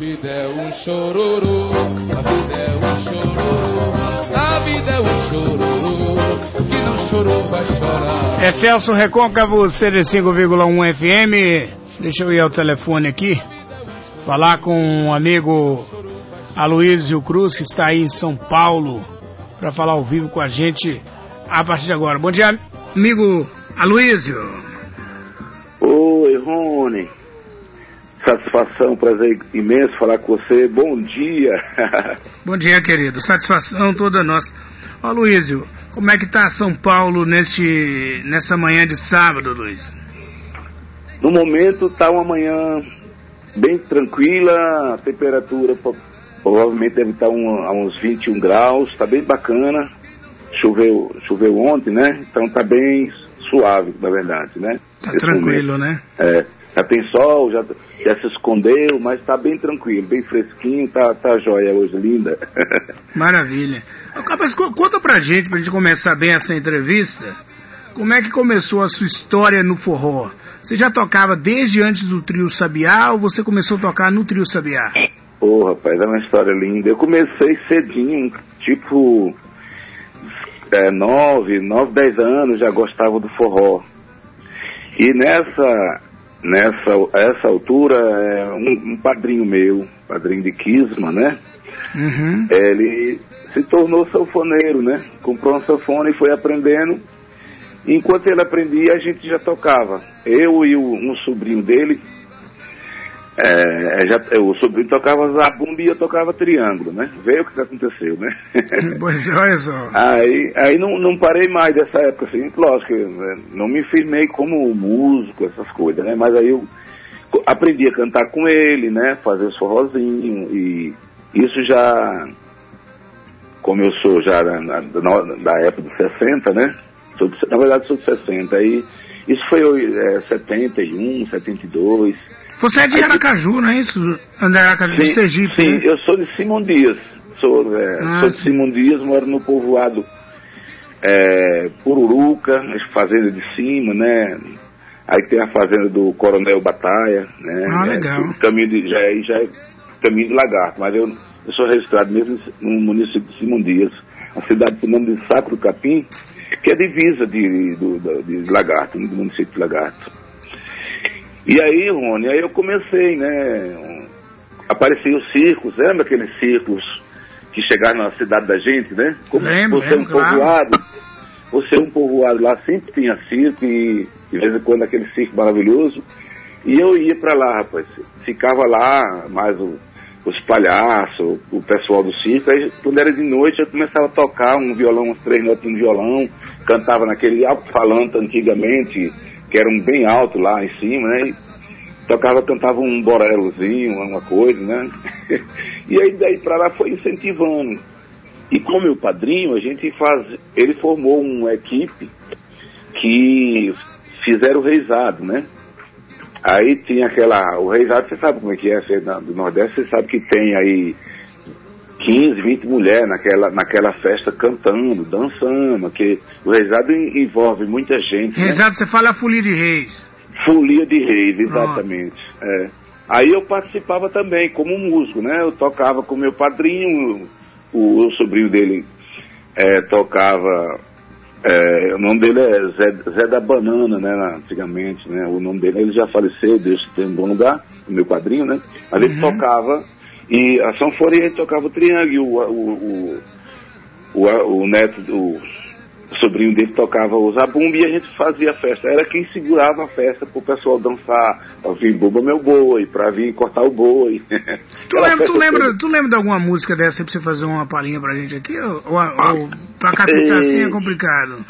vida é um chororô, a vida é um chororô, a vida é um chororô, que não chorou vai chorar. É Celso Recôncavo, CD5,1 FM. Deixa eu ir ao telefone aqui, falar com um amigo Aloysio Cruz, que está aí em São Paulo, para falar ao vivo com a gente a partir de agora. Bom dia, amigo Aloysio. Oi, Rony. Satisfação, prazer imenso falar com você. Bom dia. Bom dia, querido. Satisfação toda nossa. Ó, Luísio, como é que tá São Paulo neste, nessa manhã de sábado, Luiz? No momento tá uma manhã bem tranquila, a temperatura provavelmente deve estar um, a uns 21 graus, tá bem bacana. Choveu, choveu ontem, né? Então tá bem suave, na verdade, né? Tá tranquilo, momento. né? É, já tem sol, já, já se escondeu, mas tá bem tranquilo, bem fresquinho, tá, tá jóia hoje, linda. Maravilha. Mas conta pra gente, pra gente começar bem essa entrevista, como é que começou a sua história no forró? Você já tocava desde antes do trio Sabiá ou você começou a tocar no trio Sabiá? Ô, oh, rapaz, é uma história linda. Eu comecei cedinho, tipo é, nove, nove, dez anos já gostava do forró. E nessa nessa essa altura, é, um, um, padrinho meu, padrinho de Kisma, né? Uhum. Ele se tornou sanfoneiro, né? Comprou um sanfone e foi aprendendo. Enquanto ele aprendia, a gente já tocava. Eu e o, um sobrinho dele, é, já, o sobrinho tocava zabumba e eu tocava triângulo, né? Veio o que aconteceu, né? Pois é, olha só. Aí, aí não, não parei mais dessa época, assim, lógico, né? não me firmei como músico, essas coisas, né? Mas aí eu aprendi a cantar com ele, né? Fazer os forrozinhos e isso já, como eu sou já na, na, da época dos 60, né? Sou na verdade sou de 60, aí isso foi é, 71, 72 você é de Aracaju, não é isso? Aracaju sim, Sergipe. Sim, né? eu sou de Simão Dias. Sou, é, ah, sou de Simão Dias, moro no povoado é, Pururuca, fazenda de cima, né? Aí tem a fazenda do Coronel Batalha, né? Ah, legal. É, caminho de, já, é, já é caminho de lagarto, mas eu, eu sou registrado mesmo no município de Simão Dias, a cidade com o nome de Sacro Capim, que é divisa de, de, de, de Lagarto, do município de Lagarto. E aí, Rony, aí eu comecei, né? Apareciam os circos, lembra aqueles circos que chegaram na cidade da gente, né? Como lembro, você é um lembro, povoado, claro. você é um povoado lá, sempre tinha circo e de vez em quando aquele circo maravilhoso. E eu ia para lá, rapaz. Ficava lá, mais o, os palhaços, o pessoal do circo. Aí, quando era de noite, eu começava a tocar um violão, umas três notas de violão. Cantava naquele alto-falante antigamente, que era um bem alto lá em cima, né? E tocava, cantava um borelozinho, uma coisa, né? e aí daí para lá foi incentivando. E com meu padrinho, a gente faz, ele formou uma equipe que fizeram o reizado, né? Aí tinha aquela, o reizado, você sabe como é que é, você, do Nordeste, você sabe que tem aí 15, 20 mulheres naquela, naquela festa cantando, dançando, que o reisado envolve muita gente. Né? Reisado, né? você fala folia de reis. Folia de reis, exatamente. É. Aí eu participava também como músico, né? Eu tocava com meu padrinho, o, o sobrinho dele é, tocava. É, o nome dele é Zé, Zé, da Banana, né? Antigamente, né? O nome dele, ele já faleceu, Deus tem um bom lugar, meu padrinho, né? Mas ele uhum. tocava e a sanfona a gente tocava o triângulo, o, o, o, o, o neto, o sobrinho dele tocava o zabumba e a gente fazia a festa. Era quem segurava a festa pro pessoal dançar, pra vir boba meu boi, pra vir cortar o boi. Tu lembra, tu, lembra, tu lembra de alguma música dessa pra você fazer uma palhinha pra gente aqui? Ou, ou, ou pra captar assim é complicado?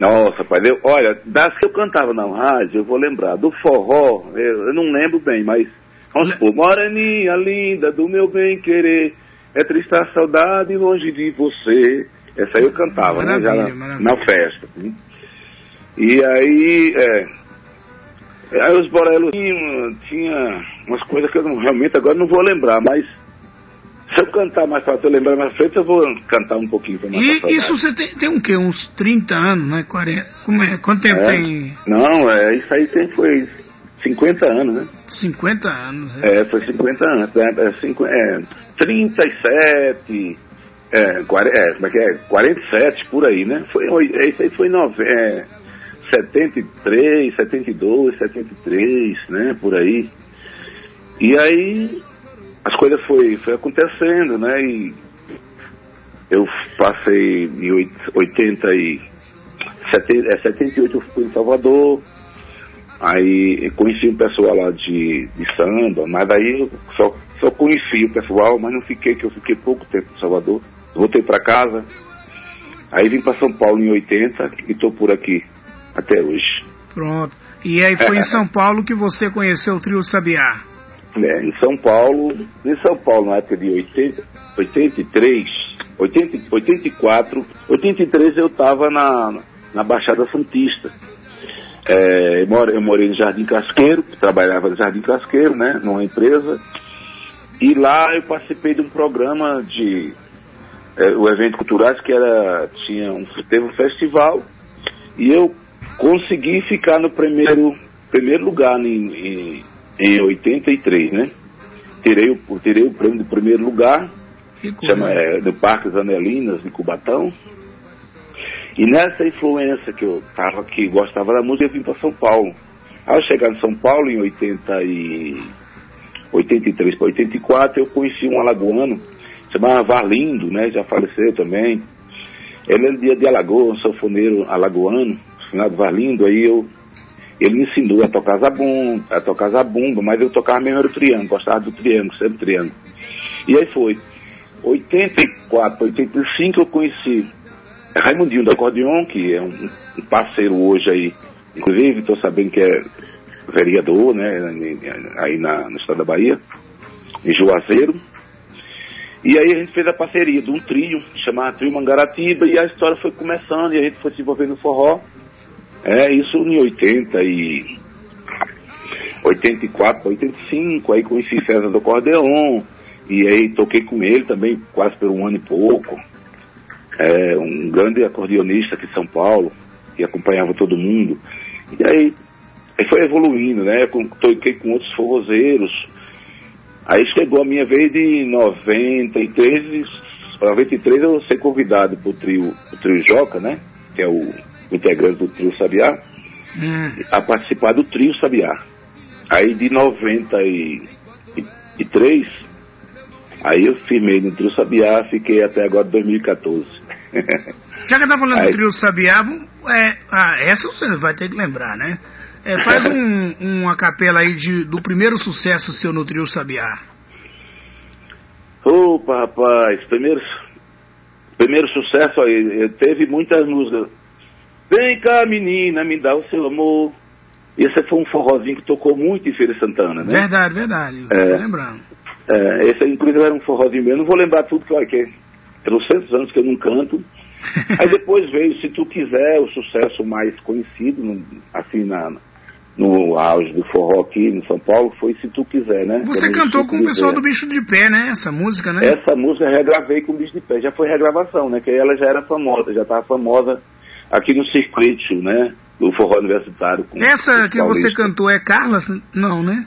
Nossa, pai, eu, olha, das que eu cantava na rádio, eu vou lembrar. Do forró, eu, eu não lembro bem, mas Vamos supor, moreninha linda do meu bem querer, é triste a saudade longe de você. Essa aí eu cantava, né? Já na, na festa. Hein? E aí, é, aí os Borelos tinham, tinha umas coisas que eu não, realmente agora não vou lembrar, mas se eu cantar mais fácil, eu lembrar mais frente, eu vou cantar um pouquinho pra E isso você tem, tem um quê? Uns 30 anos, né? 40? Como é? Quanto tempo é, tem? Não, é, isso aí sempre foi 50 anos, né? 50 anos. É, foi 50 anos. Né? É, cinco, é, 37, é, 40, é, como é que é? 47 por aí, né? Foi, isso aí foi nove, é, 73, 72, 73, né? Por aí. E aí as coisas foi, foi acontecendo, né? E eu passei em 80 e 70, é, 78 eu fui em Salvador, aí conheci um pessoal lá de, de samba, mas aí eu só, só conheci o pessoal, mas não fiquei, que eu fiquei pouco tempo em Salvador. Voltei para casa, aí vim para São Paulo em 80 e estou por aqui até hoje. Pronto. E aí foi em São Paulo que você conheceu o trio Sabiá? É, em São Paulo, em São Paulo, na época de 80, 83, 80, 84, 83 eu estava na, na Baixada Santista. É, eu, morei, eu morei no Jardim Casqueiro, trabalhava no Jardim Casqueiro, né, numa empresa, e lá eu participei de um programa de é, o evento culturais que era tinha um teve um festival e eu consegui ficar no primeiro primeiro lugar em, em, em 83, né? Tirei o, tirei o prêmio do primeiro lugar, chama, é, do Parque Anelinas, de Cubatão. E nessa influência que eu tava, que gostava da música, eu vim para São Paulo. Ao chegar em São Paulo, em 80 e 83 para 84, eu conheci um alagoano, chamava Varlindo, né? Já faleceu também. Ele é dia de Alagoas, um sanfoneiro alagoano, finado Varlindo, aí eu ele me ensinou a tocar zabumba, a tocar zabumba, mas eu tocava mesmo era o triângulo, gostava do triângulo, sempre triângulo. E aí foi. 84, 85 eu conheci Raimundinho do Acordeon, que é um, parceiro hoje aí, inclusive estou sabendo que é vereador, né, aí na, no estado da Bahia, em Juazeiro. E aí a gente fez a parceria de um trio, chamado Trio Mangaratiba, e a história foi começando, e a gente foi se envolvendo no forró. É, isso em 80 e 84, 85, aí conheci César do Acordeon, e aí toquei com ele também quase por um ano e pouco. É, um grande acordeonista aqui de São Paulo, que acompanhava todo mundo. E aí, aí foi evoluindo, né? Toquei com outros forrozeiros. Aí chegou a minha vez de 93, 93 eu ser convidado pro trio, pro trio Joca, né? Que é o integrante do trio Sabiá, hum. a participar do trio Sabiá. Aí de 93, aí eu firmei no trio Sabiá, fiquei até agora 2014. Já que tá falando aí, do trio Sabiá, é, ah, essa você vai ter que lembrar, né? É, faz um, uma capela aí de, do primeiro sucesso seu no trio Sabiá. Opa, rapaz, primeiro, primeiro sucesso aí, teve muitas músicas Vem cá, menina, me dá o seu amor. Esse foi um forrozinho que tocou muito em Feira Santana, né? Verdade, verdade. É, lembrando. É, esse inclusive era um forrozinho meu. Eu não vou lembrar tudo, claro que 300 anos que eu não canto. Aí depois veio, se tu quiser, o sucesso mais conhecido, assim, na, no auge do forró aqui em São Paulo, foi Se Tu Quiser, né? Você Também cantou com o pessoal do Bicho de Pé, né? Essa música, né? Essa música eu regravei com o Bicho de Pé. Já foi regravação, né? Que ela já era famosa, já estava famosa aqui no circuito, né? Do forró universitário. Essa que você cantou é Carla? Não, né?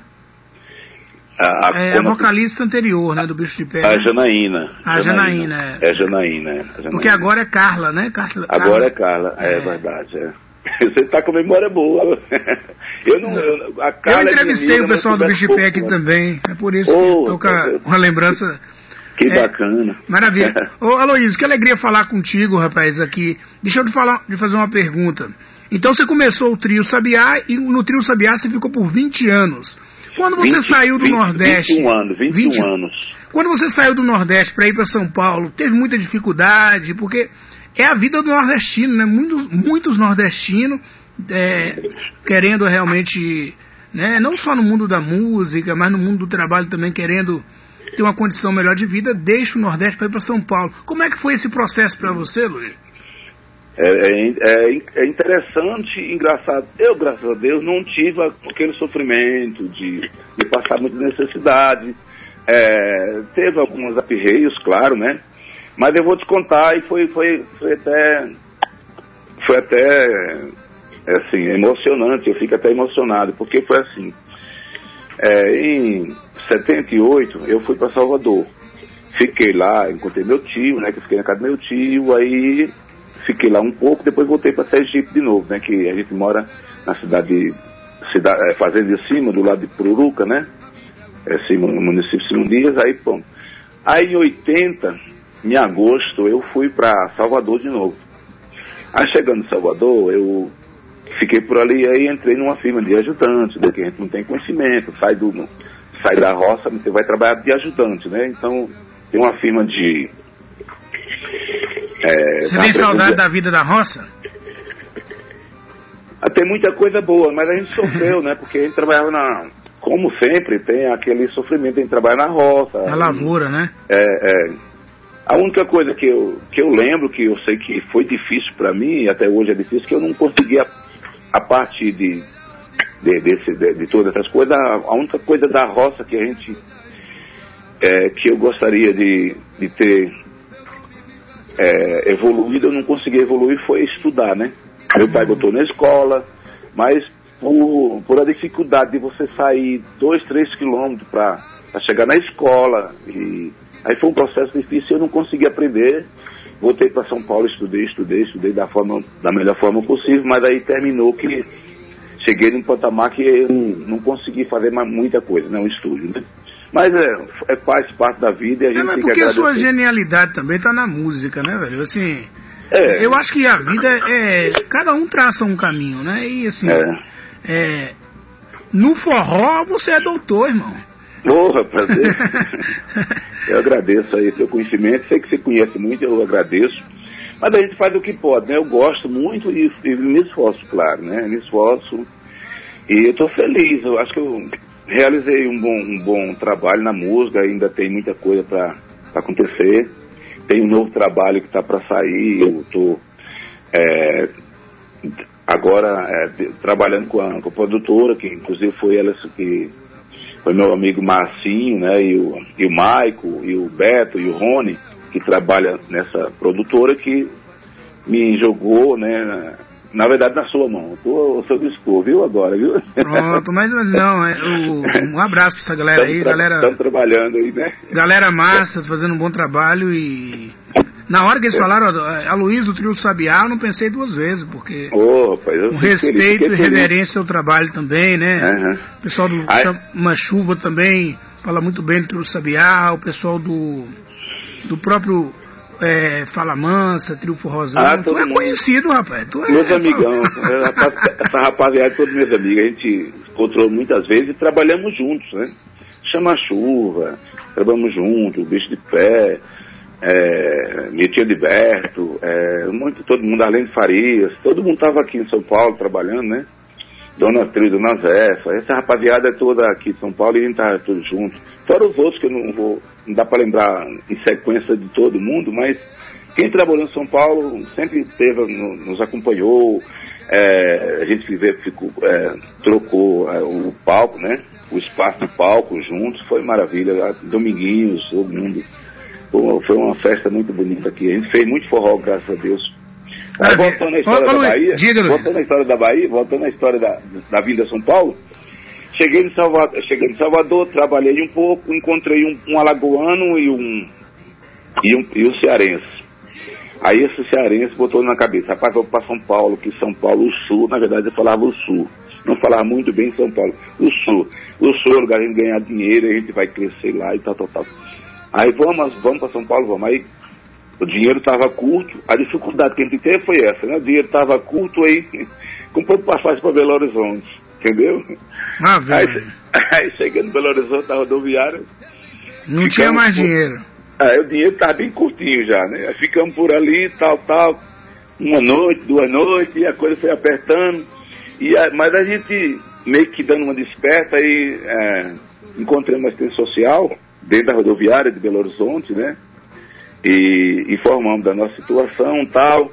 A, a, é a vocalista anterior, né, do Bicho de Pé. A né? Janaína. A Janaína, Janaína é. É Janaína, é. Janaína. Porque agora é Carla, né? Carla, agora é Carla, é, é verdade, é. Você está com memória boa. Eu não. Eu, a Carla eu entrevistei o pessoal do Bicho de Pé aqui também. É por isso oh, que estou com uma lembrança que é, bacana. Maravilha. Ô, Aloysio, que alegria falar contigo, rapaz, aqui. Deixa eu te, falar, te fazer uma pergunta. Então você começou o Trio Sabiá e no Trio Sabiá você ficou por 20 anos. Quando você 20, saiu do 20, Nordeste... 21 anos, 21 20, anos. Quando você saiu do Nordeste para ir para São Paulo, teve muita dificuldade, porque é a vida do nordestino, né? Muitos, muitos nordestinos é, querendo realmente, né? não só no mundo da música, mas no mundo do trabalho também querendo ter uma condição melhor de vida, deixa o Nordeste para ir para São Paulo. Como é que foi esse processo para você, Luiz? É, é, é, interessante, engraçado. Eu, graças a Deus, não tive aquele sofrimento de, de passar muita necessidade. É, teve alguns aperreios, claro, né? Mas eu vou te contar e foi, foi, foi até foi até assim, emocionante, eu fico até emocionado, porque foi assim. É, em 78 eu fui para Salvador. Fiquei lá, encontrei meu tio, né? Que eu fiquei na casa do meu tio, aí fiquei lá um pouco, depois voltei para Sergipe de novo, né? Que a gente mora na cidade, cidade é, fazenda de cima, do lado de Pururuca, né? É, no município de Simão Dias, aí pronto. Aí em 80, em agosto, eu fui para Salvador de novo. Aí chegando em Salvador, eu fiquei por ali, aí entrei numa firma de ajudante, né, que a gente não tem conhecimento, sai, do, sai da roça, você vai trabalhar de ajudante, né? Então, tem uma firma de... É, você tem saudade da vida da roça? Ah, tem muita coisa boa, mas a gente sofreu, né? Porque a gente trabalhava na... Como sempre, tem aquele sofrimento em trabalhar na roça. Na lavoura, né? É, é. A única coisa que eu, que eu lembro, que eu sei que foi difícil para mim, e até hoje é difícil, que eu não conseguia a parte de, de, desse, de, de todas essas coisas, a única coisa da roça que a gente, é, que eu gostaria de, de ter é, evoluído, eu não consegui evoluir, foi estudar, né? Meu pai botou na escola, mas por, por a dificuldade de você sair dois, três quilômetros para chegar na escola, e aí foi um processo difícil, eu não consegui aprender, Voltei para São Paulo, estudei, estudei, estudei da, forma, da melhor forma possível, mas aí terminou que cheguei num patamar que eu não, não consegui fazer mais muita coisa, né? Um estúdio, né? Mas é, é, faz parte da vida e a gente é, mas porque que a sua genialidade também está na música, né, velho? Assim, é. eu acho que a vida é... Cada um traça um caminho, né? E assim, é. é no forró você é doutor, irmão. Porra, prazer. eu agradeço aí seu conhecimento. Sei que você conhece muito, eu agradeço. Mas a gente faz o que pode, né? Eu gosto muito e, e me esforço, claro, né? Me esforço. E eu estou feliz. Eu acho que eu realizei um bom, um bom trabalho na música. Ainda tem muita coisa para acontecer. Tem um novo trabalho que está para sair. Eu estou é, agora é, trabalhando com a, com a produtora, que inclusive foi ela que foi meu amigo Marcinho, né, e o, e o Maico, e o Beto, e o Rony, que trabalha nessa produtora, que me jogou, né, na verdade, na sua mão. Tô, o seu dispor, viu, agora, viu? Pronto, mas, mas não, é, o, um abraço pra essa galera aí, galera... Estamos trabalhando aí, né? Galera massa, fazendo um bom trabalho e na hora que eles falaram, a Luiz do Trio Sabiá, eu não pensei duas vezes, porque oh, rapaz, um respeito e reverência ao trabalho também, né? Uhum. O pessoal do Chama Chuva também fala muito bem do Trio Sabiá, o pessoal do, do próprio é, Fala Mansa, Trio Forrozão. Ah, tu é mundo. conhecido, rapaz. Tu é, meus amigão, essa rapaziada, todos meus amigos, a gente encontrou muitas vezes e trabalhamos juntos, né? Chama Chuva, trabalhamos juntos, o Bicho de Pé, é, meu tio Liberto, é, muito, todo mundo, além de Farias, todo mundo estava aqui em São Paulo trabalhando, né? Dona Trilha, Dona Zefa, essa rapaziada é toda aqui de São Paulo e a gente estava todos juntos. Fora os outros que eu não vou, não dá para lembrar em sequência de todo mundo, mas quem trabalhou em São Paulo sempre teve, nos acompanhou, é, a gente ficou, é, trocou é, o palco, né? O espaço do palco juntos, foi maravilha. Dominguinhos, todo mundo foi uma festa muito bonita aqui. A gente fez muito forró, graças a Deus. Voltando na história da Bahia, voltando na história da Bahia, voltando na história da, da Vinda São Paulo, cheguei em Salvador, cheguei em Salvador, trabalhei um pouco, encontrei um, um alagoano e um, e um e um cearense. Aí esse cearense botou na cabeça, rapaz, vou para São Paulo, que São Paulo, o Sul, na verdade eu falava o Sul. Não falava muito bem São Paulo. O Sul. O Sul é o lugar de ganhar dinheiro, a gente vai crescer lá e tal, tal, tal. Aí vamos, vamos para São Paulo, vamos. Aí o dinheiro estava curto, a dificuldade que a gente teve foi essa, né? O dinheiro estava curto aí, comprou passagem para Belo Horizonte, entendeu? Ah, aí, aí chegando em Belo Horizonte na rodoviária. Não tinha mais dinheiro. Aí o dinheiro estava bem curtinho já, né? Aí ficamos por ali, tal, tal, uma noite, duas noites, e a coisa foi apertando. E a, mas a gente meio que dando uma desperta aí é, encontrei uma assistente social dentro da rodoviária de Belo Horizonte, né? E informamos da nossa situação tal.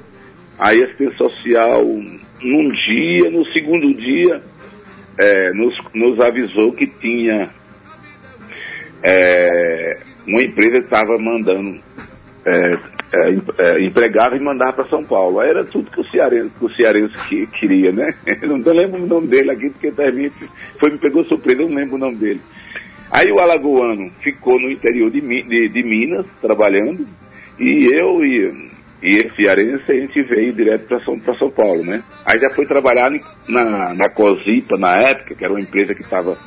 Aí a assistência social, num dia, no segundo dia, é, nos, nos avisou que tinha é, uma empresa que estava mandando é, é, é, empregava e mandava para São Paulo. Aí era tudo que o cearense, que o cearense que, queria, né? Eu não lembro o nome dele aqui, porque também foi, me pegou surpresa, eu não lembro o nome dele. Aí o alagoano ficou no interior de, de, de Minas, trabalhando, e eu e, e esse cearense, a gente veio direto para São, São Paulo, né? Aí já foi trabalhar na, na Cosipa, na época, que era uma empresa que estava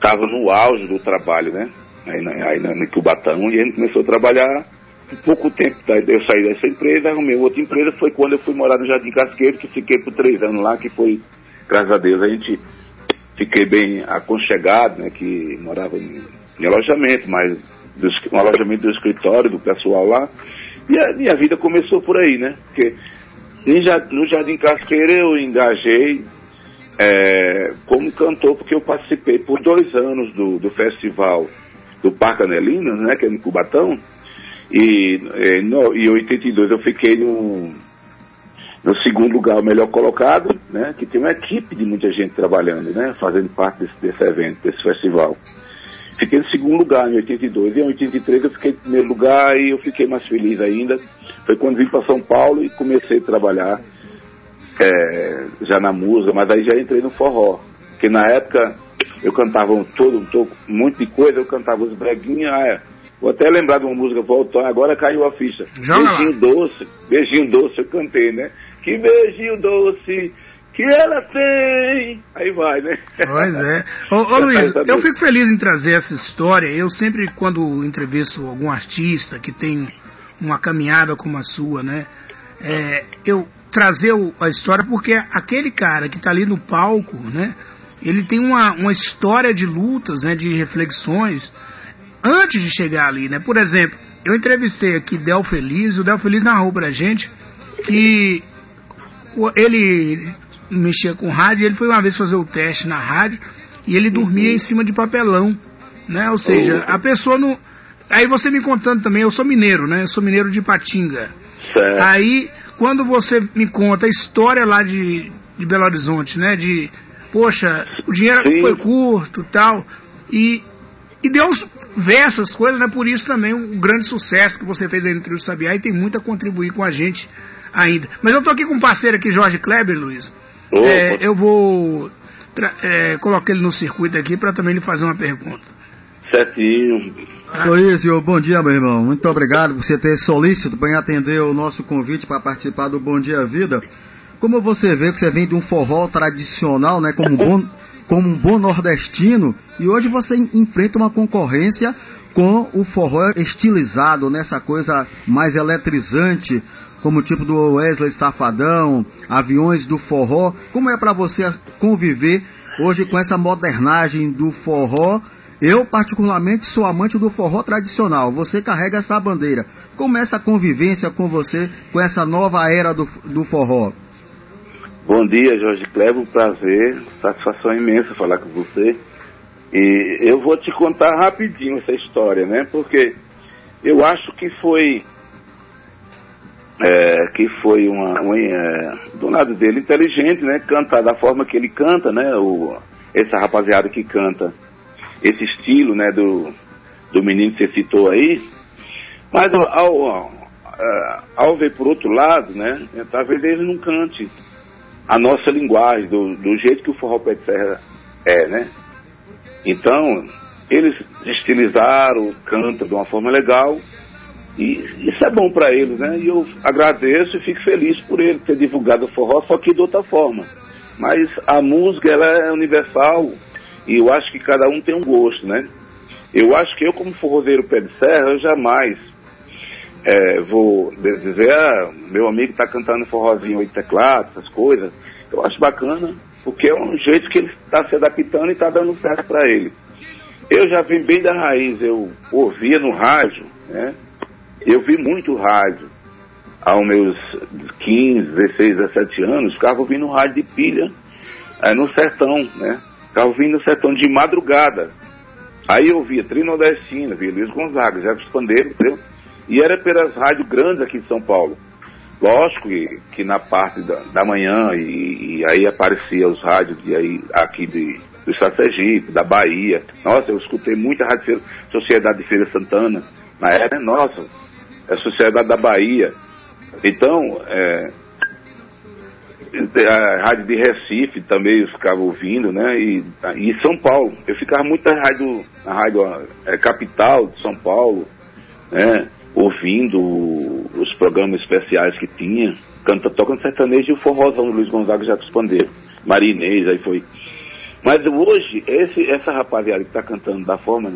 tava no auge do trabalho, né? Aí, aí no Cubatão, e a gente começou a trabalhar pouco tempo eu saí dessa empresa, arrumei outra empresa, foi quando eu fui morar no Jardim Casqueiro, que fiquei por três anos lá, que foi, graças a Deus, a gente fiquei bem aconchegado, né, que morava em, em alojamento, mas um alojamento do escritório, do pessoal lá, e a minha vida começou por aí, né, porque no Jardim Casqueiro eu engajei é, como cantor, porque eu participei por dois anos do, do festival do Parque Anelina, né, que é no Cubatão, e no, em 82 eu fiquei no, no segundo lugar, o melhor colocado, né? Que tem uma equipe de muita gente trabalhando, né? Fazendo parte desse, desse evento, desse festival. Fiquei no segundo lugar em 82 e em 83 eu fiquei em primeiro lugar e eu fiquei mais feliz ainda. Foi quando vim para São Paulo e comecei a trabalhar é, já na música, mas aí já entrei no forró. Porque na época eu cantava um, todo, um, todo, muito de coisa, eu cantava os breguinhos, ah, é, Vou até lembrar de uma música voltou, agora caiu a ficha. Joga beijinho doce, beijinho doce, eu cantei, né? Que beijinho doce que ela tem. Aí vai, né? Pois é. Ô, ô Luiz, eu fico feliz em trazer essa história. Eu sempre, quando entrevisto algum artista que tem uma caminhada como a sua, né? É, eu trazer a história porque aquele cara que está ali no palco, né? Ele tem uma, uma história de lutas, né? De reflexões antes de chegar ali, né? Por exemplo, eu entrevistei aqui Del Feliz, o Del Feliz narrou pra gente que ele mexia com rádio, ele foi uma vez fazer o teste na rádio e ele dormia em cima de papelão, né? Ou seja, a pessoa não. Aí você me contando também, eu sou mineiro, né? Eu sou mineiro de Patinga. Certo. Aí, quando você me conta a história lá de, de Belo Horizonte, né? De, poxa, o dinheiro Sim. foi curto tal. E, e Deus vê essas coisas, né? Por isso também o grande sucesso que você fez aí no Trio Sabiá e tem muito a contribuir com a gente ainda. Mas eu tô aqui com um parceiro aqui, Jorge Kleber, Luiz. É, eu vou é, colocar ele no circuito aqui para também lhe fazer uma pergunta. Certinho. Ah. Luiz, bom dia, meu irmão. Muito obrigado por você ter solícito para atender o nosso convite para participar do Bom Dia Vida. Como você vê que você vem de um forró tradicional, né, como um bom como um bom nordestino e hoje você enfrenta uma concorrência com o forró estilizado, nessa coisa mais eletrizante, como o tipo do Wesley Safadão, aviões do forró. Como é para você conviver hoje com essa modernagem do forró? Eu, particularmente, sou amante do forró tradicional. Você carrega essa bandeira. Como é essa convivência com você, com essa nova era do, do forró? Bom dia, Jorge Clevo, prazer, satisfação imensa falar com você. E eu vou te contar rapidinho essa história, né? Porque eu acho que foi é, que foi uma, uma é, do lado dele inteligente, né? Cantar da forma que ele canta, né? O, essa rapaziada que canta esse estilo, né? Do, do menino que você citou aí. Mas ao, ao, é, ao ver por outro lado, né? Talvez ele não cante a nossa linguagem, do, do jeito que o forró pé de serra é, né? Então, eles estilizaram, cantam de uma forma legal, e isso é bom para eles, né? E eu agradeço e fico feliz por ele ter divulgado o forró, só que de outra forma. Mas a música, ela é universal, e eu acho que cada um tem um gosto, né? Eu acho que eu, como forrozeiro pé de serra, eu jamais é, vou dizer, ah, meu amigo está cantando forrozinho oito teclados, essas coisas. Eu acho bacana, porque é um jeito que ele está se adaptando e está dando certo para ele. Eu já vim bem da raiz, eu ouvia no rádio, né? Eu vi muito rádio. Aos meus 15, 16, 17 anos, ficava ouvindo rádio de pilha é, no sertão, né? Ficava ouvindo no sertão de madrugada. Aí eu via Trinodestina, via Luiz Gonzaga, já Pandeiro, entendeu? E era pelas rádios grandes aqui de São Paulo. Lógico que, que na parte da, da manhã, e, e, aí aparecia os rádios de aí, aqui de, do Estado Sergipe, da Bahia. Nossa, eu escutei muita rádio Sociedade de Feira Santana. Na época, nossa, a Sociedade da Bahia. Então, é, a rádio de Recife também eu ficava ouvindo, né? E, e São Paulo. Eu ficava muito na rádio, na rádio é, capital de São Paulo, né? Ouvindo os programas especiais que tinha, canta, tocando sertanejo e o forrozão do Luiz Gonzaga já Pandeiro. Marinês, aí foi. Mas hoje, esse, essa rapaziada que está cantando da forma,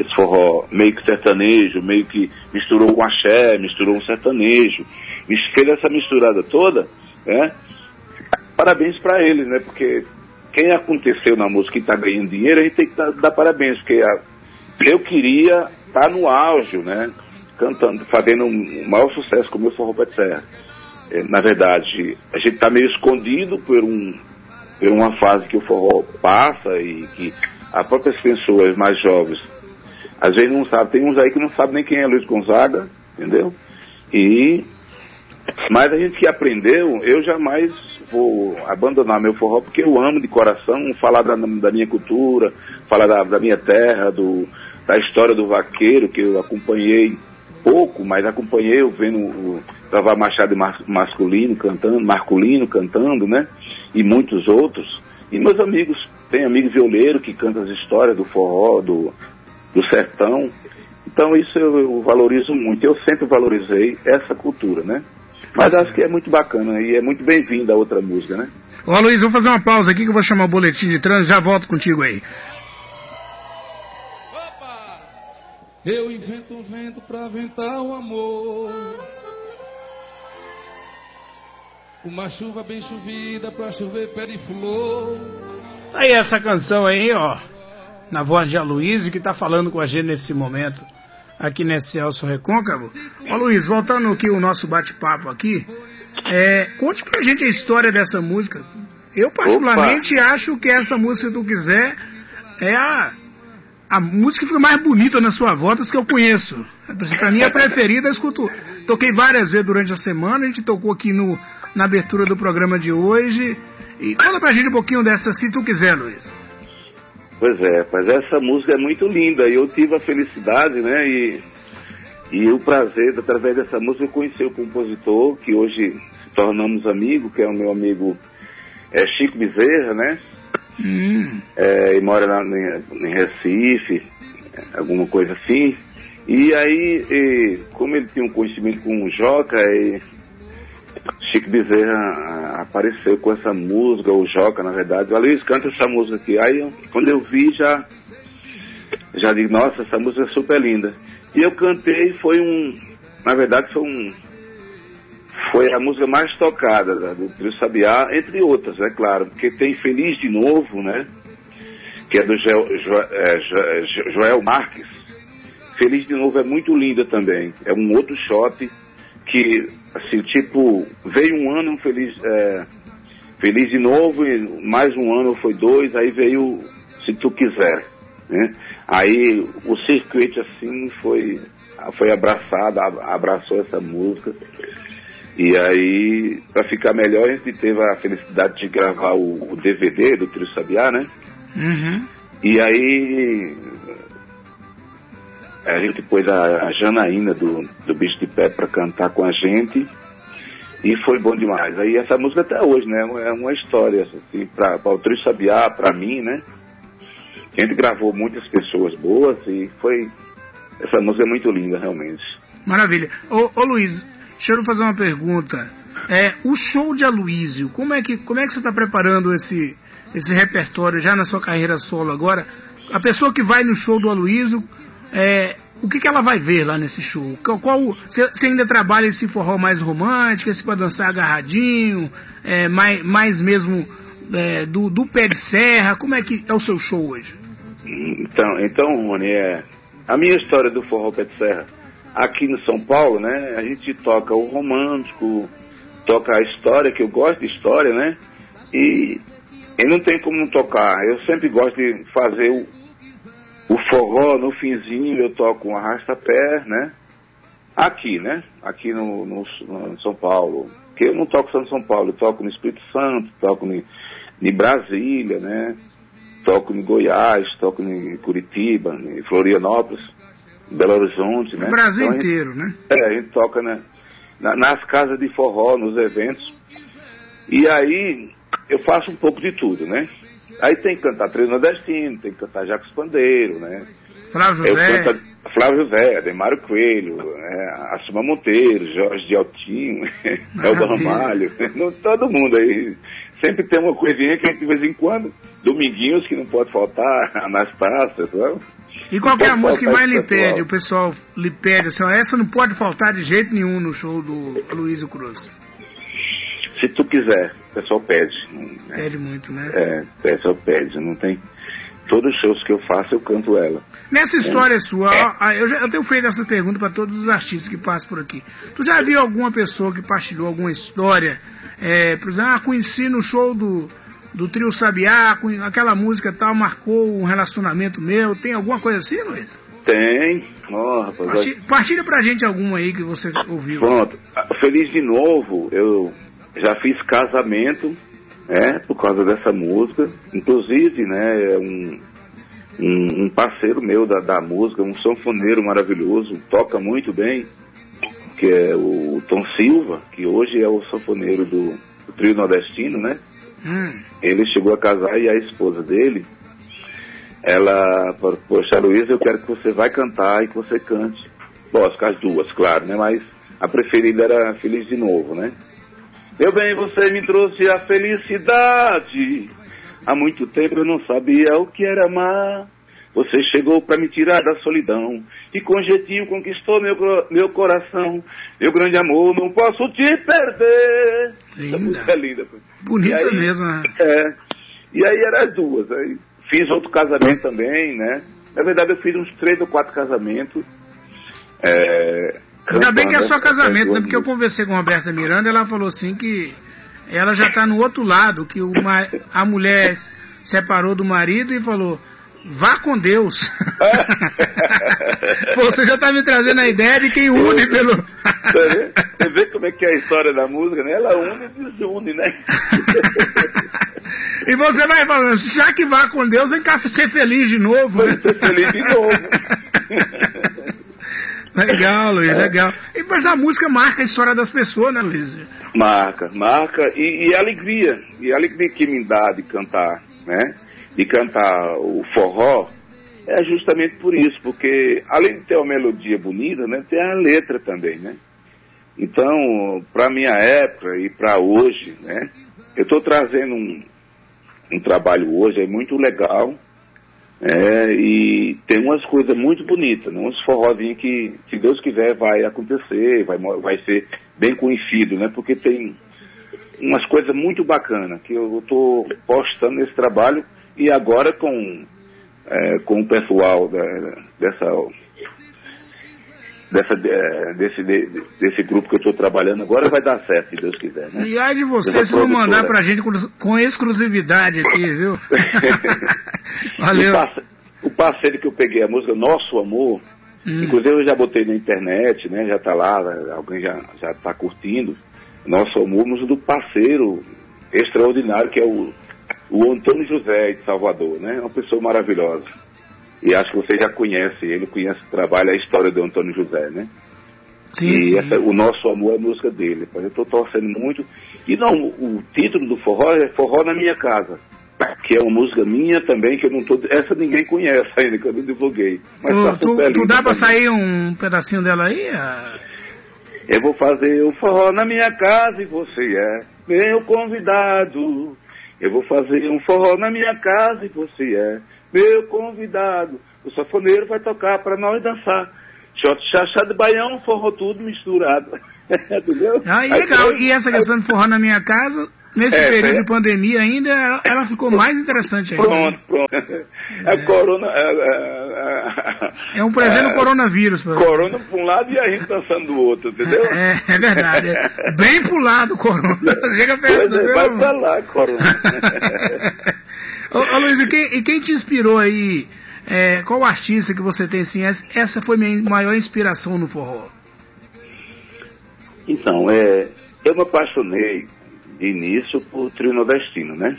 esse forró meio que sertanejo, meio que misturou com axé, misturou um sertanejo, fez essa misturada toda, né? Parabéns para eles, né? Porque quem aconteceu na música e está ganhando dinheiro, a gente tem que dar, dar parabéns, porque a, eu queria estar tá no auge, né? Cantando, fazendo um maior sucesso como o Forró Pé de Serra. É, na verdade, a gente está meio escondido por, um, por uma fase que o forró passa e que as próprias pessoas mais jovens às vezes não sabem. Tem uns aí que não sabem nem quem é Luiz Gonzaga, entendeu? E mas a gente que aprendeu, eu jamais vou abandonar meu forró porque eu amo de coração falar da, da minha cultura, falar da, da, minha terra, do, da história do vaqueiro que eu acompanhei pouco, mas acompanhei eu vendo o Travar Machado masculino cantando, masculino cantando, né? E muitos outros. E meus amigos, tem amigos violeiros que cantam as histórias do forró, do, do sertão. Então isso eu, valorizo muito. Eu sempre valorizei essa cultura, né? Mas acho que é muito bacana e é muito bem-vinda a outra música, né? Ô Luiz, vou fazer uma pausa aqui que eu vou chamar o boletim de trânsito já volto contigo aí. Opa! Eu invento um vento pra ventar o amor. Uma chuva bem chovida pra chover pé de flor. Aí essa canção aí, ó, na voz de Aloysio, que tá falando com a gente nesse momento aqui nesse Celso Recôncavo. Ó Luiz, voltando aqui o nosso bate-papo aqui, é, conte pra gente a história dessa música. Eu particularmente Opa. acho que essa música, se tu quiser, é a, a música que fica mais bonita na sua voz que eu conheço. Pra mim, a preferida, eu escuto. Toquei várias vezes durante a semana, a gente tocou aqui no, na abertura do programa de hoje. E fala pra gente um pouquinho dessa, se tu quiser, Luiz. Pois é, mas essa música é muito linda. E eu tive a felicidade, né, e, e o prazer, através dessa música, conhecer o compositor, que hoje se tornamos amigos, que é o meu amigo é, Chico Bezerra, né, hum. é, e mora na, em, em Recife, alguma coisa assim, e aí, e, como ele tinha um conhecimento com o Joca, e, Chico Bezerra apareceu com essa música, o Joca, na verdade. O Luiz, canta essa música aqui. Aí, quando eu vi, já, já digo, nossa, essa música é super linda. E eu cantei, foi um, na verdade, foi um, foi a música mais tocada né, do Trio Sabiá, entre outras, é claro, porque tem Feliz de Novo, né? Que é do Joel, é, Joel Marques. Feliz de Novo é muito linda também. É um outro shot que, assim, tipo, veio um ano feliz, é, feliz de novo, e mais um ano foi dois, aí veio Se Tu Quiser, né? Aí o circuito, assim, foi, foi abraçado, abraçou essa música. E aí, para ficar melhor, a gente teve a felicidade de gravar o, o DVD do Trio Sabiá, né? Uhum. E aí, a gente pôs a, a Janaína do, do Bicho de Pé para cantar com a gente e foi bom demais. Aí essa música até hoje, né? É uma história, assim, para o Trio Sabiá, para mim, né? A gente gravou muitas pessoas boas e foi. Essa música é muito linda, realmente. Maravilha. Ô, ô Luiz, deixa eu fazer uma pergunta. É, o show de Aloísio, como é que, como é que você está preparando esse, esse repertório já na sua carreira solo agora? A pessoa que vai no show do Aloísio, é, o que, que ela vai ver lá nesse show? Qual, você ainda trabalha esse forró mais romântico, esse para dançar agarradinho, é, mais, mais mesmo é, do, do pé de serra? Como é que é o seu show hoje? Então, então Rony, é, a minha história do forró pé de serra, aqui no São Paulo, né, a gente toca o romântico, toca a história, que eu gosto de história, né, e, e não tem como não tocar. Eu sempre gosto de fazer o, o forró, no finzinho, eu toco um arrasta-pé, né? Aqui, né? Aqui no, no, no, São Paulo. Porque eu não toco só no São Paulo, eu toco no Espírito Santo, toco em Brasília, né? Toco em Goiás, toco em Curitiba, em Florianópolis. Belo Horizonte, né? O Brasil Então, a gente- inteiro, né? É, a gente toca né, na- nas casas de forró, nos eventos. E aí eu faço um pouco de tudo, né? Aí tem que cantar Trio Nordestino, tem que cantar Jacques Pandeiro, né? Flávio José. canto Flávio José, Demário Coelho, né? Assuma Monteiro, Jorge de Altinho, Elba Maravilha. Ramalho, não- todo mundo aí. Sempre tem uma coisinha que de vez em quando, Dominguinhos que não pode faltar, Anastácia, sabe? E qual é a música que mais lhe pede? O pessoal lhe pede assim, essa não pode faltar de jeito nenhum no show do Luísio Cruz. Se tu quiser, o pessoal pede. né? Pede muito, né? É, o pessoal pede, não tem. Todos os shows que eu faço, eu canto ela. Nessa história sua, ó, ó, eu, já, eu tenho feito essa pergunta para todos os artistas que passam por aqui. Tu já viu alguma pessoa que partilhou alguma história? É, por exemplo, ah, conheci no show do, do Trio Sabiá, conhe- aquela música tal marcou um relacionamento meu. Tem alguma coisa assim, Luiz? Tem. Ó, rapaz, Partilha, partilha pra gente alguma aí que você ouviu. Pronto. Feliz de novo, eu já fiz casamento, né, por causa dessa música. Inclusive, né, é um, um, um parceiro meu da, da música, um sanfoneiro maravilhoso, toca muito bem, que é o Tom Silva, que hoje é o sanfoneiro do, do trio nordestino, né? Hum, Ele chegou a casar e a esposa dele, ela falou, poxa Luísa, eu quero que você vai cantar e que você cante. Lógico, as duas, claro, né? Mas a preferida era Feliz de Novo, né? Meu bem, você me trouxe a felicidade. Há muito tempo eu não sabia o que era amar. Você chegou para me tirar da solidão e com jeitinho conquistou meu, meu coração. Meu grande amor, não posso te perder. Essa Linda. música é linda. bonita aí- mesmo, né? é. E aí eram as duas. Aí fiz outro casamento também, né? Na verdade eu fiz uns três ou quatro casamentos. É, Ainda bem que é só casamento, né? Porque eu conversei com a Roberta Miranda, ela falou assim que ela já tá no outro lado, que o ma- a mulher separou do marido e falou, vá com Deus. Pô, Você já tá me trazendo a ideia de quem une pelo. Você vê? Você vê como é que é a história da música, né? Ela une e desune, né? e você vai falando, já que vá com Deus, vem cá ser feliz de novo. Né? ser feliz de novo. legal, Luiz, legal. E, mas a música marca a história das pessoas, né, Luiz? Marca, marca e, e alegria. E a alegria que me dá de cantar, né? De cantar o forró é justamente por isso, porque além de ter uma melodia bonita, né? Tem a letra também, né? Então, para minha época e para hoje, né? Eu estou trazendo um, um trabalho hoje é muito legal é, e tem umas coisas muito bonitas, né? uns forrozinhos que, se Deus quiser, vai acontecer, vai, vai ser bem conhecido, né? Porque tem umas coisas muito bacanas que eu estou postando nesse trabalho e agora com, é, com o pessoal da- dessa, dessa, é, desse, de- desse grupo que eu estou trabalhando agora vai dar certo, se Deus quiser, né? E ai de você se não mandar produtora. pra gente com, exclusividade aqui, viu? Valeu. o parceiro que eu peguei a música, Nosso Amor, Hum. inclusive eu já botei na internet, né? Já tá lá, alguém já, já tá curtindo. Nosso Amor, música do parceiro extraordinário, que é o, o Antônio José de Salvador, né? Uma pessoa maravilhosa. E acho que você já conhece ele, conhece o trabalho, a história do Antônio José, né? Sim, e sim. essa- o Nosso Amor é a música dele. Eu estou torcendo muito. E não, o título do forró é Forró na Minha Casa. Que é uma música minha também, que eu não tô. Essa ninguém conhece ainda, que eu não divulguei. Mas tá Tu, tu, super tu linda dá também. sair um pedacinho dela aí? ah? Eu vou fazer o forró na minha casa e você é meu convidado. Eu vou fazer um forró na minha casa e você é meu convidado. O safoneiro vai tocar pra nós dançar. Chachá de baião, forró tudo misturado. Entendeu? Ah, e Aí legal. foi- E essa questão de forró na minha casa, nesse É, período é. de pandemia ainda, ela, ela ficou mais interessante ainda. Pronto, pronto. É corona. É, é, É um presente é, do coronavírus. pra- Corona pra um lado e a gente dançando do outro, entendeu? É, é verdade. é. Bem pro lado corona. Chega Pois perto, é, vai pra lá, corona. Ô, ô Luiz, e quem, e quem te inspirou aí? É, qual artista que você tem assim? Essa, foi minha maior inspiração no forró. Então, é, eu me apaixonei de início por trio nordestino, né?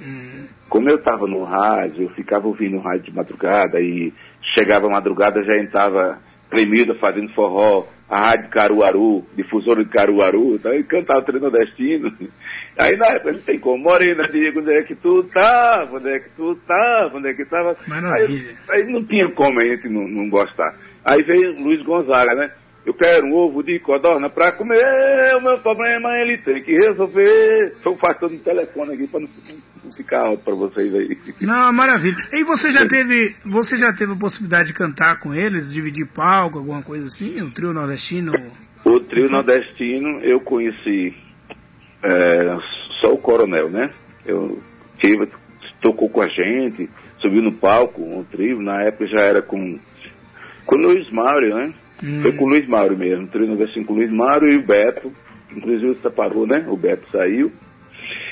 Hum. Como eu estava no rádio, eu ficava ouvindo rádio de madrugada e chegava a madrugada já entrava Clemilda fazendo forró, a rádio Caruaru, difusora de Caruaru, então ele cantava o trem nordestino. Aí na época não tem como, Morena, diga onde é que tu tava, onde é que tu tava, onde é que tava. Maravilha. Aí, aí não tinha como a gente não, não gostar. Aí veio Luiz Gonzaga, né? Eu quero um ovo de codorna pra comer, o meu problema ele tem que resolver. Estou passando no telefone aqui para não, não, ficar alto para vocês aí. Não, maravilha. E você já teve, você já teve a possibilidade de cantar com eles, dividir palco, alguma coisa assim? O trio nordestino? O trio nordestino eu conheci é, só o coronel, né? Eu tive, tocou com a gente, subiu no palco, um trio, na época já era com, com o Luiz Mário, né? Hum. Foi com o Luiz Mauro mesmo. Treino assim com o Luiz Mauro e o Beto. Inclusive você parou, né? O Beto saiu.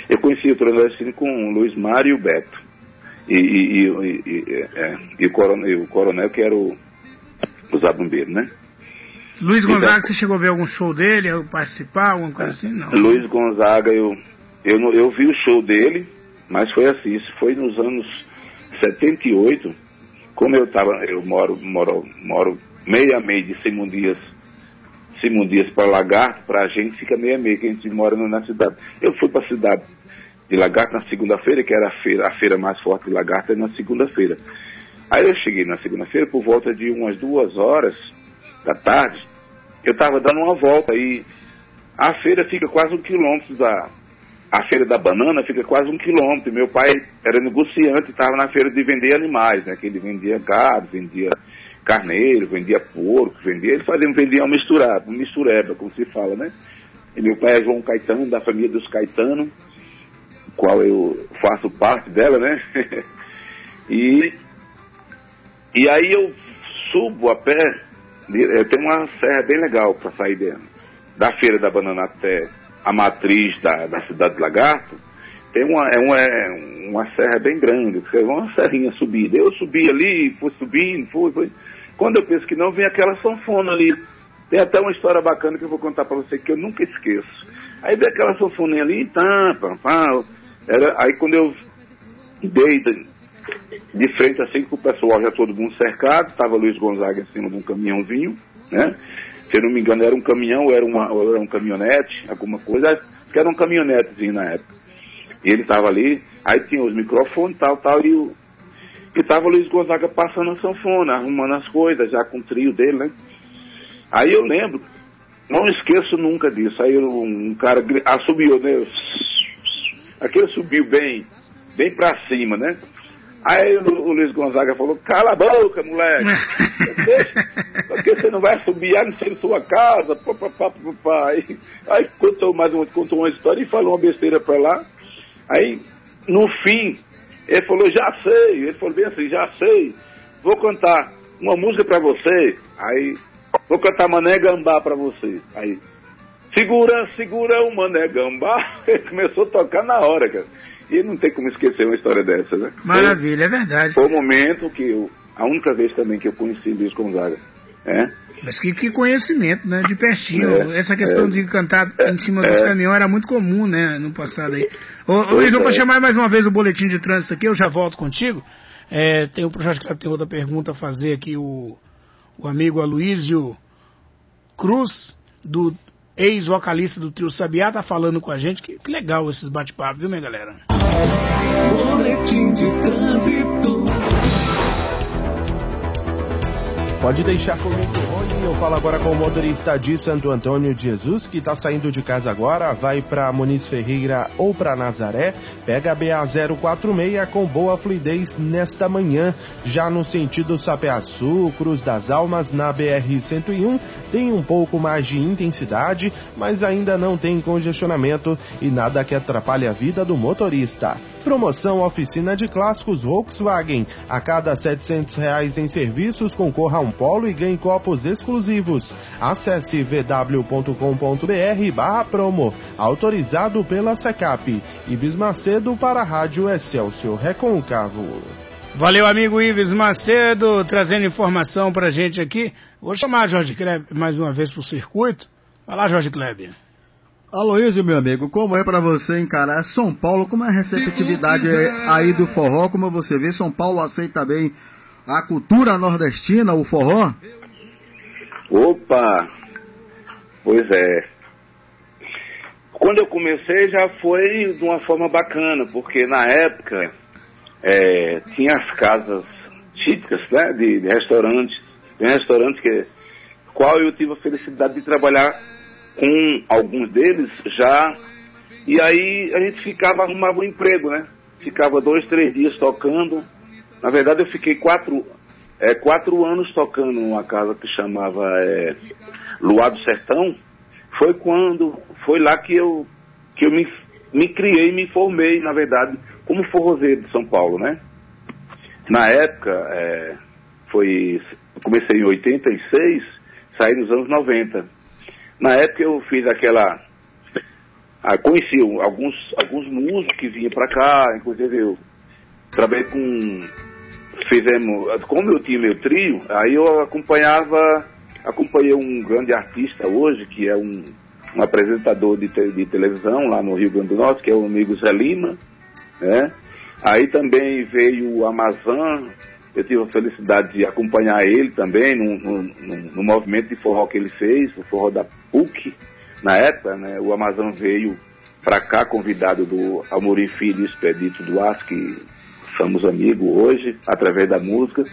Eu conheci o treino assim com o Luiz Mário e o Beto. E, e, e, e, é, e o, coronel, o, coronel, que era o, o Zabumbeiro, né? Luiz então, Gonzaga, então, você chegou a ver algum show dele, participar, alguma coisa assim? Não. Luiz Gonzaga, eu, eu, eu vi o show dele, mas foi assim, isso foi nos anos 78, como eu tava, eu moro, moro, moro meia meia de Simão Dias, Simão Dias para Lagarto, para a gente fica meia meia, que a gente mora na cidade. Eu fui para a cidade de Lagarto na segunda-feira, que era a feira, a feira mais forte de Lagarto, é na segunda-feira. Aí eu cheguei na segunda-feira por volta de umas duas horas da tarde, eu estava dando uma volta e a feira fica quase um quilômetro da. A feira da banana fica quase um quilômetro. Meu pai era negociante, estava na feira de vender animais, né? Que ele vendia gado, vendia carneiro, vendia porco, vendia, ele fazia, vendia um misturado, um mistureba, como se fala, né? E meu pai é João Caetano, da família dos Caetano, qual eu faço parte dela, né? e, e aí eu subo a pé, eu tenho uma serra bem legal para sair dela, da Feira da Banana até a matriz da, da cidade de Lagarto, tem uma, é uma, é uma serra bem grande, uma serrinha subida. Eu subi ali, fui subindo, fui, fui. Quando eu penso que não, vem aquela sanfona ali. Tem até uma história bacana que eu vou contar para você que eu nunca esqueço. Aí vem aquela sanfoninha ali, tá, pá, pá, era, aí quando eu dei de frente assim com o pessoal já todo mundo cercado, estava Luiz Gonzaga em cima de um caminhãozinho, né? Se eu não me engano era um caminhão era, uma, era um caminhonete, alguma coisa, que era um caminhonetezinho na época. E ele estava ali, aí tinha os microfones tal, tal, e o, e tava Luiz Gonzaga passando a sanfona, arrumando as coisas, já com o trio dele, né? Aí eu lembro, não esqueço nunca disso. Aí um cara assumiu, né? Aquele subiu bem, bem pra cima, né? Aí o, Luiz Gonzaga falou, cala a boca, moleque. porque você não vai subir aí em sua casa, pá, pá, pá, pá. Aí, aí contou mais uma, contou uma história e falou uma besteira pra lá. Aí, no fim, ele falou, já sei. Ele falou bem assim, já sei. Vou cantar uma música para você. Aí, vou cantar Mané Gambá para você. Aí, segura, segura o Mané Gambá. Ele começou a tocar na hora, cara. E não tem como esquecer uma história dessa, né? Maravilha, é verdade. Foi o momento que eu, a única vez também que eu conheci Luiz Gonzaga. É? Mas que, que, conhecimento, né? De pertinho. É, Essa questão é, de cantar em cima dos é. caminhões era muito comum, né? No passado aí. Ô, Luiz, eu vou é. chamar mais uma vez o boletim de trânsito aqui, eu já volto contigo. É, tem o projeto que tem outra pergunta a fazer aqui, o, o amigo Aloysio Cruz, do ex-vocalista do Trio Sabiá, tá falando com a gente. Que, que legal esses bate-papos, viu, minha galera? Boletim de trânsito. Pode deixar comigo, Rony. Eu falo agora com o motorista de Santo Antônio de Jesus, que está saindo de casa agora, vai para Muniz Ferreira ou para Nazaré. Pega a BA 046 com boa fluidez nesta manhã. Já no sentido Sapeaçu, Cruz das Almas, na BR 101, tem um pouco mais de intensidade, mas ainda não tem congestionamento e nada que atrapalhe a vida do motorista. Promoção Oficina de Clássicos Volkswagen. A cada 700 reais em serviços, concorra a um polo e ganhe copos exclusivos. Acesse vw.com.br barra promo. Autorizado pela SECAP. Ibis Macedo para a Rádio Excelsior Reconcavo. Valeu, amigo Ives Macedo, trazendo informação pra gente aqui. Vou chamar Jorge Kleber mais uma vez pro circuito. Vai lá, Jorge Kleber. Aloysio, meu amigo, como é para você encarar São Paulo? Como é a receptividade aí do forró? Como você vê, São Paulo aceita bem a cultura nordestina, o forró? Opa! Pois é. Quando eu comecei já foi de uma forma bacana, porque na época é, tinha as casas típicas né, de, de restaurantes. Tem um restaurante que qual eu tive a felicidade de trabalhar com alguns deles já. E aí a gente ficava, arrumava um emprego, né? Ficava dois, três dias tocando. Na verdade eu fiquei quatro, é, quatro anos tocando numa casa que chamava é, Luar do Sertão. Foi quando, foi lá que eu, que eu me, me criei, me formei, na verdade, como forrozeiro de São Paulo, né? Na época, é, foi, comecei em 86, saí nos anos 90. Na época eu fiz aquela. Ah, conheci alguns, alguns músicos que vinham para cá, inclusive eu trabalhei com. Fizemos. Como eu tinha meu trio, aí eu acompanhava. Acompanhei um grande artista hoje, que é um, um apresentador de, te, de televisão lá no Rio Grande do Norte, que é o amigo Zé Lima, né? Aí também veio o Amazon, eu tive a felicidade de acompanhar ele também no, movimento de forró que ele fez, o forró da PUC, na época, né? O Amazon veio para cá convidado do Amorim Filho Expedito Duarte, que somos amigos hoje, através da música.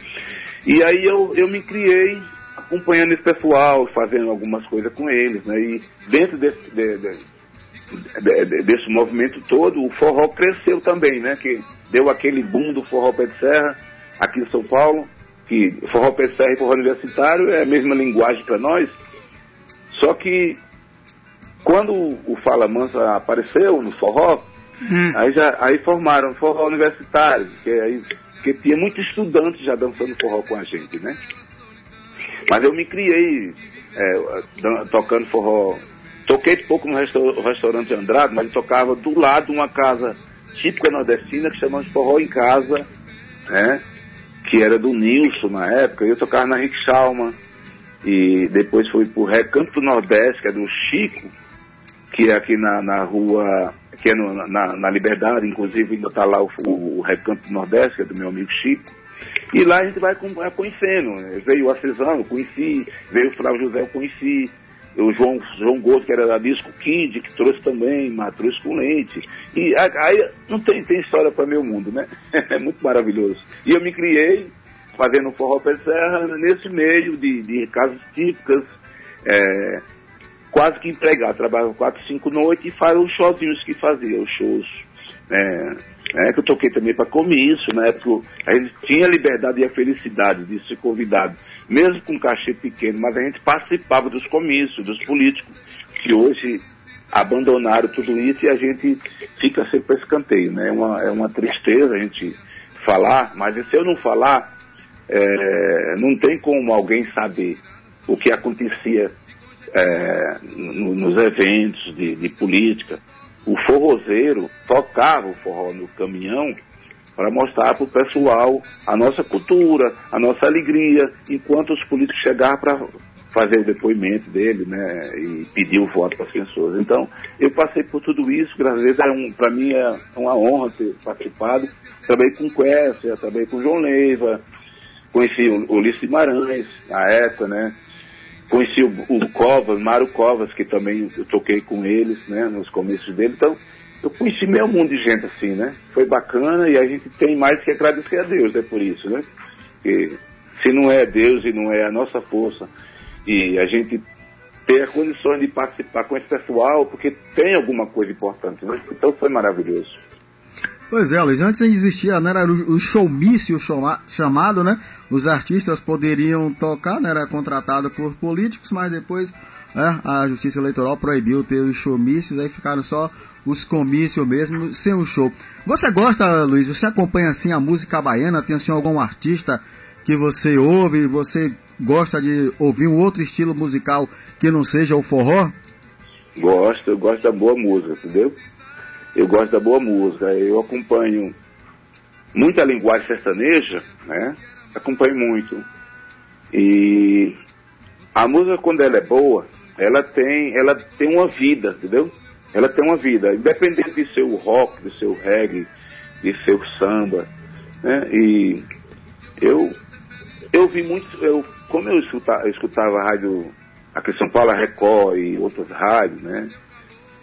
E aí eu, eu me criei acompanhando esse pessoal, fazendo algumas coisas com eles, né? E dentro desse, de, de, de, desse movimento todo, o forró cresceu também, né? Que deu aquele boom do forró pé de serra, aqui em São Paulo, que forró PCR e forró universitário é a mesma linguagem para nós, só que quando o Fala Mansa apareceu no forró, hum. aí, já, aí formaram forró universitário, que aí que tinha muitos estudantes já dançando forró com a gente, né? Mas eu me criei é, tocando forró. Toquei pouco no restaurante Andrade, mas tocava do lado de uma casa típica nordestina que chamamos Forró em Casa, né? Que era do Nilson na época, eu tocava na Rick Salma, e depois fui pro Recanto Nordeste, que é do Chico, que é aqui na, na rua, que é no, na, na Liberdade, inclusive ainda tá lá o, o, o Recanto Nordeste, que é do meu amigo Chico, e lá a gente vai conhecendo, né? veio o Acesano, eu conheci, veio o Flávio José, eu conheci, o João, João Gosto, que era da Disco Kid, que trouxe também, matruz com leite. E aí não tem, tem história para meu mundo, né? É muito maravilhoso. E eu me criei fazendo forró pé serra nesse meio de, de casas típicas, é, quase que empregado. Trabalhava quatro, cinco noites e fazia os showzinhos que fazia, os shows. É, é, que eu toquei também para comício, na época a gente tinha a liberdade e a felicidade de ser convidado mesmo com cachê pequeno, mas a gente participava dos comícios, dos políticos, que hoje abandonaram tudo isso e a gente fica sempre para escanteio, né? É uma, é uma tristeza a gente falar, mas se eu não falar, é, não tem como alguém saber o que acontecia é, no, nos eventos de, de política. O forrozeiro tocava o forró no caminhão para mostrar para o pessoal a nossa cultura, a nossa alegria, enquanto os políticos chegaram para fazer o depoimento dele, né, e pedir o voto para as pessoas. Então, eu passei por tudo isso, graças a Deus, é um, para mim é uma honra ter participado. Trabalhei com Quécia, trabalhei com João Leiva, conheci o Ulisses Guimarães, na época, né, conheci o, o Covas, Mário Covas, que também eu toquei com eles, né, nos começos dele, então eu conheci meio mundo de gente assim, né? Foi bacana e a gente tem mais que agradecer a Deus, é por isso, né? Porque se não é Deus e não é a nossa força e a gente ter condições de participar com esse pessoal, porque tem alguma coisa importante, né? Então foi maravilhoso. Pois é, Luiz, antes existia, né, era o showmício chamado, né? Os artistas poderiam tocar, né, era contratado por políticos, mas depois né, a Justiça Eleitoral proibiu ter os showmícios, aí ficaram só os comícios mesmo, sem o show. Você gosta, Luiz, você acompanha assim a música baiana? Tem assim algum artista que você ouve, você gosta de ouvir um outro estilo musical que não seja o forró? Gosto, eu gosto da boa música, entendeu? Eu gosto da boa música, eu acompanho muita linguagem sertaneja, né? Acompanho muito. E a música quando ela é boa, ela tem, ela tem uma vida, entendeu? ela tem uma vida, independente de ser o rock, de ser o reggae, de ser o samba, né? E eu, eu vi muito, eu, como eu escutava, eu escutava a rádio aqui em São Paulo, a Record e outras rádios, né?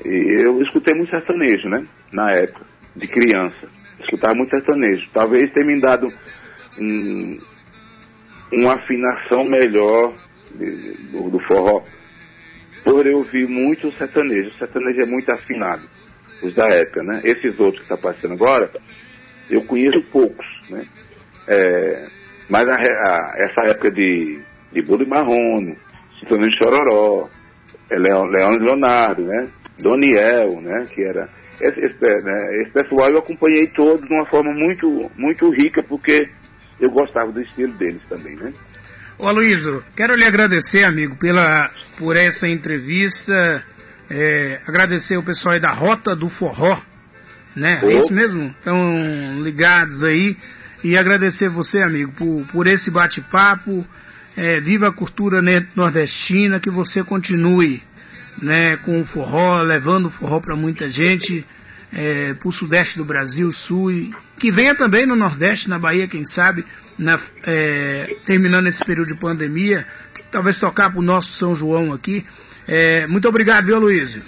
E eu escutei muito sertanejo, né? Na época, de criança. Escutava muito sertanejo. Talvez tenha me dado um, uma afinação melhor de, do, do forró por eu ouvir muito sertanejo. O sertanejo é muito afinado, os da época, né? Esses outros que está passando agora, eu conheço poucos, né? É, mas a, a, essa época de, de e Marrone, Citronino Chororó, é Leão, Leão Leonardo, né? Doniel, né? Que era... Esse, esse, né? esse pessoal eu acompanhei todos de uma forma muito, muito rica, porque eu gostava do estilo deles também, né? Ô Aloysio, quero lhe agradecer, amigo, pela, por essa entrevista. É, agradecer o pessoal aí da Rota do Forró, né? É isso mesmo? Estão ligados aí. E agradecer você, amigo, por, por esse bate-papo. É, viva a cultura nordestina, que você continue né, com o forró, levando o forró para muita gente, é, para o sudeste do Brasil, sul, e que venha também no nordeste, na Bahia, quem sabe, na, é, terminando esse período de pandemia, talvez tocar para o nosso São João aqui. É, muito obrigado, viu, Luísio?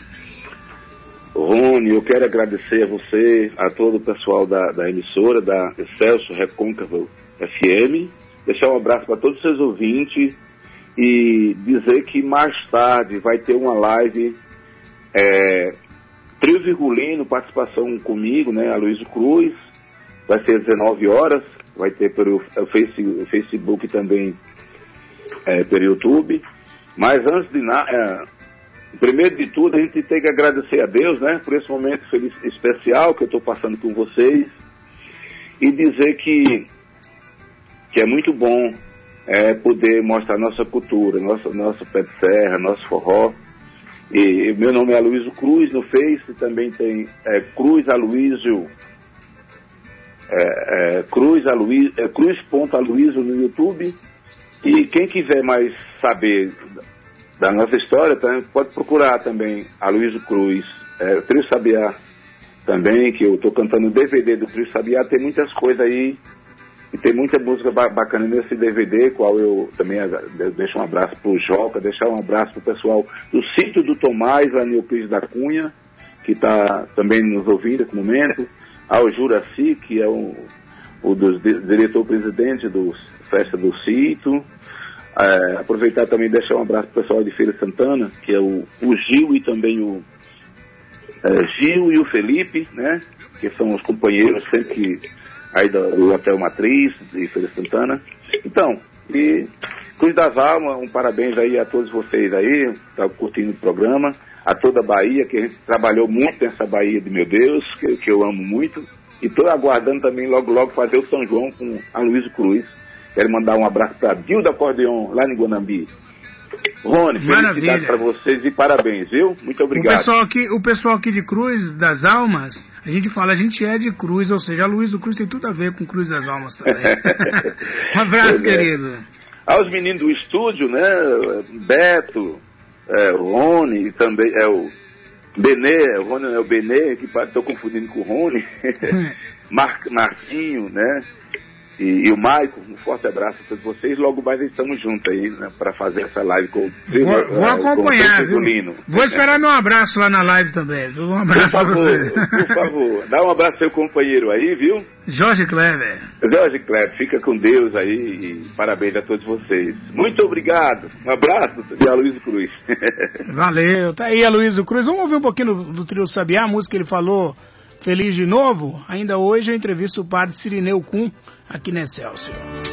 Rony, eu quero agradecer a você, a todo o pessoal da, da emissora, da Excelso Recôncavo FM, deixar um abraço para todos os seus ouvintes e dizer que mais tarde vai ter uma live é, Trio Virgulino, participação comigo, né, a Luiz Cruz, vai ser às 19 horas, vai ter pelo face, Facebook também, é, pelo YouTube. Mas antes de nada, é, primeiro de tudo, a gente tem que agradecer a Deus, né, por esse momento feliz, especial que eu estou passando com vocês e dizer que, que é muito bom é, poder mostrar nossa cultura, nosso, nosso pé de serra, nosso forró. E meu nome é Aloysio Cruz no Face, também tem é, Cruz Aloysio é, é, Cruz, Aloysio, é, no YouTube. E quem quiser mais saber da nossa história, também pode procurar também Aloysio Cruz, é, Trio Sabiá também, que eu estou cantando DVD do Trio Sabiá, tem muitas coisas aí e tem muita música bacana nesse DVD, qual eu também deixo um abraço para o Joca, deixar um abraço para o pessoal do sítio do Tomás, no Euclides da Cunha, que está também nos ouvindo nesse momento ao Juraci, que é o, o diretor-presidente do Festa do Cito. É, aproveitar também e deixar um abraço para o pessoal de Feira Santana, que é o, o Gil e também o é, Gil e o Felipe, né? Que são os companheiros sempre aí do, do Hotel Matriz de Feira Santana. Então, e Cruz das Almas, um parabéns aí a todos vocês aí, tá curtindo o programa a toda a Bahia, que a gente trabalhou muito nessa Bahia de meu Deus, que, que eu amo muito. E estou aguardando também logo, logo fazer o São João com a Luiz Cruz. Quero mandar um abraço para Dilda Acordeon, lá em Guanambi. Rony, felicidades para vocês e parabéns, viu? Muito obrigado. O pessoal, aqui, o pessoal aqui de Cruz das Almas, a gente fala, a gente é de Cruz, ou seja, a Luiz Cruz tem tudo a ver com Cruz das Almas também. um abraço, é. querido. Aos meninos do estúdio, né? Beto, é, Rony, e também é o Benê, o Rony é o Benê, que estou confundindo com o Rony, Mar, Marquinho, né? E, e, o Maico, um forte abraço a todos vocês. Logo mais estamos juntos aí, né, para fazer essa live com o Vou, vou acompanhar, viu? Vou esperar meu abraço lá na live também. Viu? Um abraço por favor, você. Por favor, dá um abraço ao seu companheiro aí, viu? Jorge Kleber. Jorge Kleber, fica com Deus aí e parabéns a todos vocês. Muito obrigado. Um abraço de Aloysio Cruz. Valeu, tá aí Aloysio Cruz. Vamos ouvir um pouquinho do, do trio Sabiá, a música que ele falou Feliz de novo? Ainda hoje eu entrevisto o padre Sirineu Kuhn aqui na Excelsior.